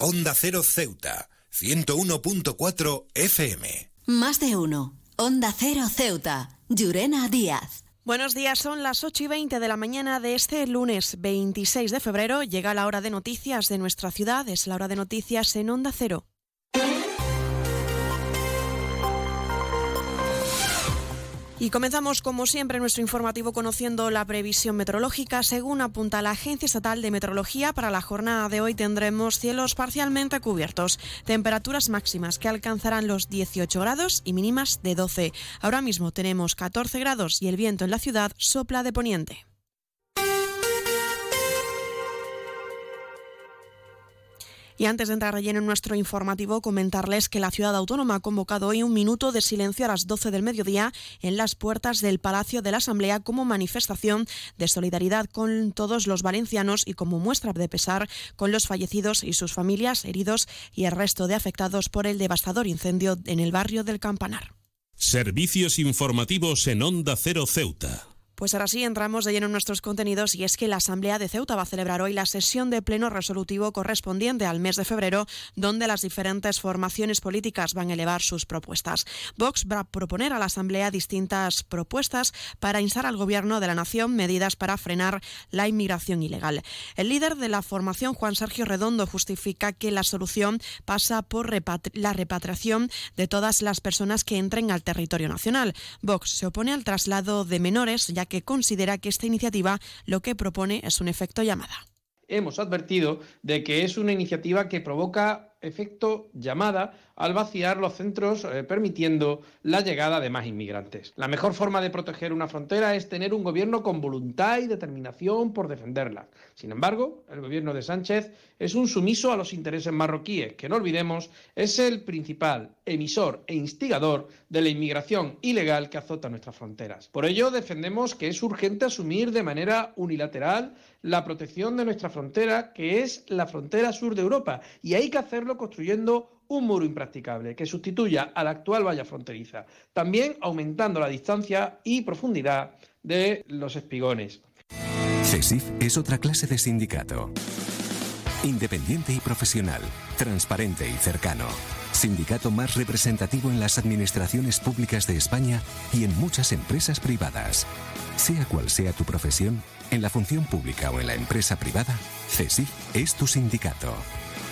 Onda Cero Ceuta, 101.4 FM. Más de uno. Onda Cero Ceuta, Llurena Díaz. Buenos días, son las 8 y 20 de la mañana de este lunes 26 de febrero. Llega la hora de noticias de nuestra ciudad, es la hora de noticias en Onda Cero. Y comenzamos, como siempre, nuestro informativo conociendo la previsión meteorológica. Según apunta la Agencia Estatal de Meteorología, para la jornada de hoy tendremos cielos parcialmente cubiertos, temperaturas máximas que alcanzarán los 18 grados y mínimas de 12. Ahora mismo tenemos 14 grados y el viento en la ciudad sopla de poniente. Y antes de entrar relleno en nuestro informativo, comentarles que la ciudad autónoma ha convocado hoy un minuto de silencio a las 12 del mediodía en las puertas del Palacio de la Asamblea como manifestación de solidaridad con todos los valencianos y como muestra de pesar con los fallecidos y sus familias, heridos y el resto de afectados por el devastador incendio en el barrio del Campanar. Servicios informativos en Onda Cero Ceuta. Pues ahora sí entramos de lleno en nuestros contenidos y es que la Asamblea de Ceuta va a celebrar hoy la sesión de pleno resolutivo correspondiente al mes de febrero, donde las diferentes formaciones políticas van a elevar sus propuestas. Vox va a proponer a la Asamblea distintas propuestas para instar al Gobierno de la Nación medidas para frenar la inmigración ilegal. El líder de la formación, Juan Sergio Redondo, justifica que la solución pasa por la repatriación de todas las personas que entren al territorio nacional. Vox se opone al traslado de menores, ya que considera que esta iniciativa lo que propone es un efecto llamada. Hemos advertido de que es una iniciativa que provoca efecto llamada al vaciar los centros eh, permitiendo la llegada de más inmigrantes. La mejor forma de proteger una frontera es tener un gobierno con voluntad y determinación por defenderla. Sin embargo, el gobierno de Sánchez es un sumiso a los intereses marroquíes, que no olvidemos es el principal emisor e instigador de la inmigración ilegal que azota nuestras fronteras. Por ello, defendemos que es urgente asumir de manera unilateral la protección de nuestra frontera, que es la frontera sur de Europa, y hay que hacerlo construyendo un muro impracticable que sustituya a la actual valla fronteriza, también aumentando la distancia y profundidad de los espigones. CESIF es otra clase de sindicato. Independiente y profesional, transparente y cercano. Sindicato más representativo en las administraciones públicas de España y en muchas empresas privadas. Sea cual sea tu profesión, en la función pública o en la empresa privada, CESIF es tu sindicato.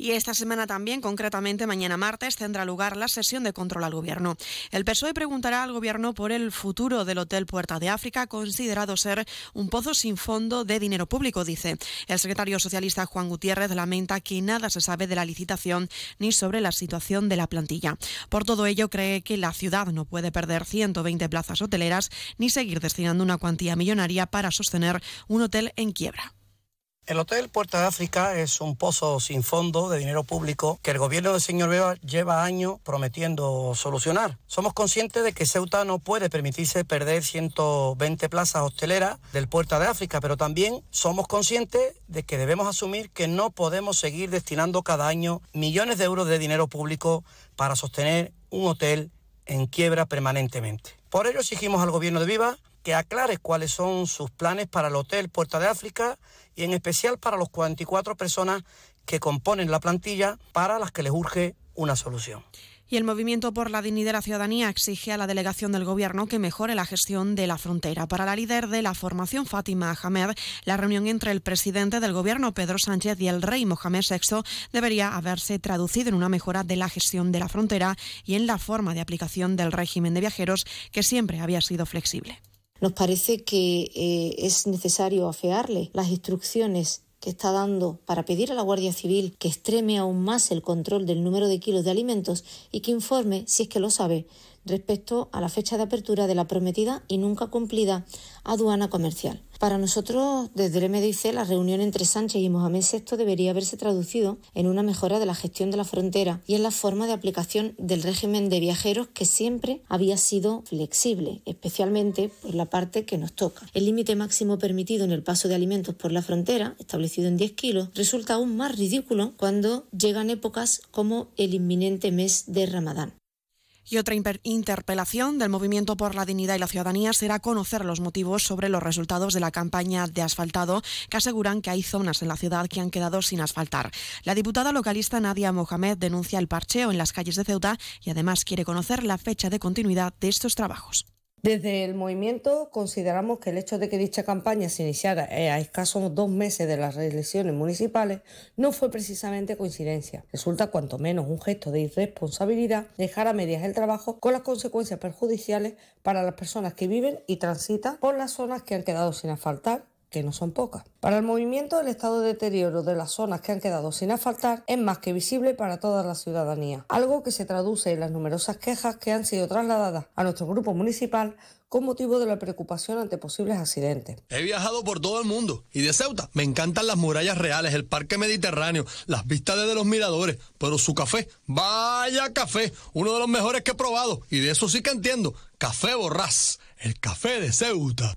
Y esta semana también, concretamente mañana martes, tendrá lugar la sesión de control al Gobierno. El PSOE preguntará al Gobierno por el futuro del Hotel Puerta de África, considerado ser un pozo sin fondo de dinero público, dice. El secretario socialista Juan Gutiérrez lamenta que nada se sabe de la licitación ni sobre la situación de la plantilla. Por todo ello, cree que la ciudad no puede perder 120 plazas hoteleras ni seguir destinando una cuantía millonaria para sostener un hotel en quiebra. El Hotel Puerta de África es un pozo sin fondo de dinero público que el gobierno del señor Beba lleva años prometiendo solucionar. Somos conscientes de que Ceuta no puede permitirse perder 120 plazas hosteleras del Puerta de África, pero también somos conscientes de que debemos asumir que no podemos seguir destinando cada año millones de euros de dinero público para sostener un hotel en quiebra permanentemente. Por ello exigimos al gobierno de Viva que aclare cuáles son sus planes para el Hotel Puerta de África y en especial para los 44 personas que componen la plantilla para las que les urge una solución. Y el Movimiento por la Dignidad de la Ciudadanía exige a la delegación del Gobierno que mejore la gestión de la frontera. Para la líder de la formación, Fátima Ahmed, la reunión entre el presidente del Gobierno, Pedro Sánchez, y el rey Mohamed VI debería haberse traducido en una mejora de la gestión de la frontera y en la forma de aplicación del régimen de viajeros, que siempre había sido flexible. Nos parece que eh, es necesario afearle las instrucciones que está dando para pedir a la Guardia Civil que extreme aún más el control del número de kilos de alimentos y que informe, si es que lo sabe, respecto a la fecha de apertura de la prometida y nunca cumplida aduana comercial. Para nosotros, desde el MDIC, la reunión entre Sánchez y Mohamed VI debería haberse traducido en una mejora de la gestión de la frontera y en la forma de aplicación del régimen de viajeros que siempre había sido flexible, especialmente por la parte que nos toca. El límite máximo permitido en el paso de alimentos por la frontera, establecido en 10 kilos, resulta aún más ridículo cuando llegan épocas como el inminente mes de Ramadán. Y otra interpelación del Movimiento por la Dignidad y la Ciudadanía será conocer los motivos sobre los resultados de la campaña de asfaltado que aseguran que hay zonas en la ciudad que han quedado sin asfaltar. La diputada localista Nadia Mohamed denuncia el parcheo en las calles de Ceuta y además quiere conocer la fecha de continuidad de estos trabajos. Desde el movimiento consideramos que el hecho de que dicha campaña se iniciara a escasos dos meses de las elecciones municipales no fue precisamente coincidencia. Resulta cuanto menos un gesto de irresponsabilidad dejar a medias el trabajo con las consecuencias perjudiciales para las personas que viven y transitan por las zonas que han quedado sin asfaltar que no son pocas. Para el movimiento, el estado de deterioro de las zonas que han quedado sin asfaltar es más que visible para toda la ciudadanía, algo que se traduce en las numerosas quejas que han sido trasladadas a nuestro grupo municipal con motivo de la preocupación ante posibles accidentes. He viajado por todo el mundo y de Ceuta me encantan las murallas reales, el parque mediterráneo, las vistas desde los miradores, pero su café, vaya café, uno de los mejores que he probado y de eso sí que entiendo, Café Borrás, el café de Ceuta.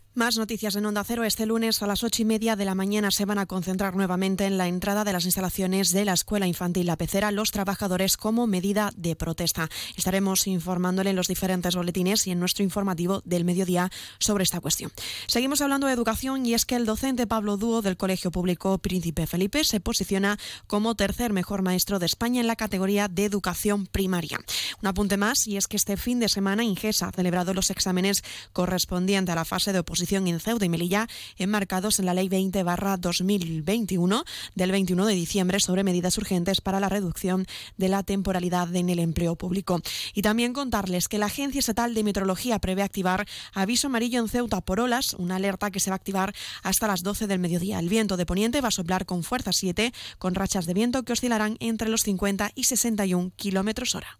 Más noticias en Onda Cero. Este lunes a las ocho y media de la mañana se van a concentrar nuevamente en la entrada de las instalaciones de la Escuela Infantil La Pecera los trabajadores como medida de protesta. Estaremos informándole en los diferentes boletines y en nuestro informativo del mediodía sobre esta cuestión. Seguimos hablando de educación y es que el docente Pablo Dúo del Colegio Público Príncipe Felipe se posiciona como tercer mejor maestro de España en la categoría de educación primaria. Un apunte más y es que este fin de semana Ingesa ha celebrado los exámenes correspondientes a la fase de oposición en Ceuta y Melilla enmarcados en la Ley 20 2021 del 21 de diciembre sobre medidas urgentes para la reducción de la temporalidad en el empleo público. Y también contarles que la Agencia Estatal de Meteorología prevé activar aviso amarillo en Ceuta por olas, una alerta que se va a activar hasta las 12 del mediodía. El viento de poniente va a soplar con fuerza 7, con rachas de viento que oscilarán entre los 50 y 61 kilómetros hora.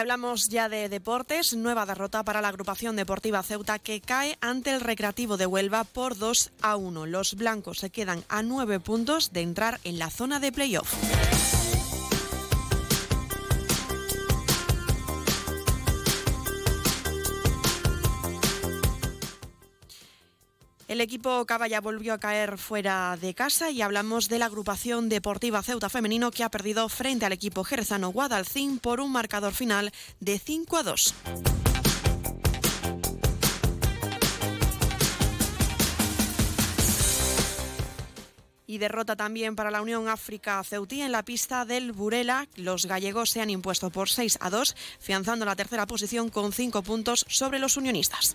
hablamos ya de deportes. Nueva derrota para la agrupación deportiva Ceuta que cae ante el Recreativo de Huelva por 2 a 1. Los blancos se quedan a 9 puntos de entrar en la zona de playoff. El equipo Caballa volvió a caer fuera de casa y hablamos de la agrupación deportiva Ceuta Femenino que ha perdido frente al equipo jerezano Guadalcín por un marcador final de 5 a 2. Y derrota también para la Unión África Ceutí en la pista del Burela. Los gallegos se han impuesto por 6 a 2, fianzando la tercera posición con 5 puntos sobre los unionistas.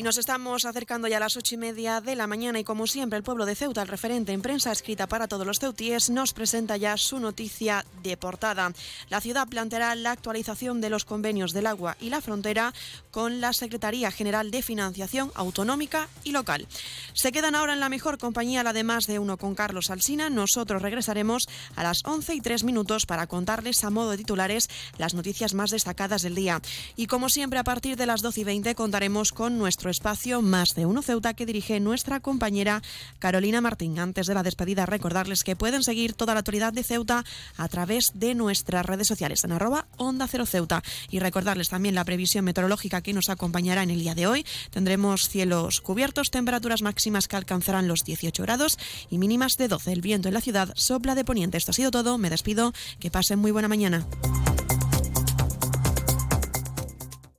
Y nos estamos acercando ya a las ocho y media de la mañana y como siempre el pueblo de Ceuta, el referente en prensa escrita para todos los ceutíes, nos presenta ya su noticia de portada. La ciudad planteará la actualización de los convenios del agua y la frontera con la Secretaría General de Financiación Autonómica y Local. Se quedan ahora en la mejor compañía, la de más de uno con Carlos Alsina. Nosotros regresaremos a las once y tres minutos para contarles a modo de titulares las noticias más destacadas del día. Y como siempre, a partir de las doce y veinte contaremos con espacio Más de Uno Ceuta que dirige nuestra compañera Carolina Martín. Antes de la despedida, recordarles que pueden seguir toda la actualidad de Ceuta a través de nuestras redes sociales en arroba Onda Cero Ceuta. Y recordarles también la previsión meteorológica que nos acompañará en el día de hoy. Tendremos cielos cubiertos, temperaturas máximas que alcanzarán los 18 grados y mínimas de 12. El viento en la ciudad sopla de poniente. Esto ha sido todo. Me despido. Que pasen muy buena mañana.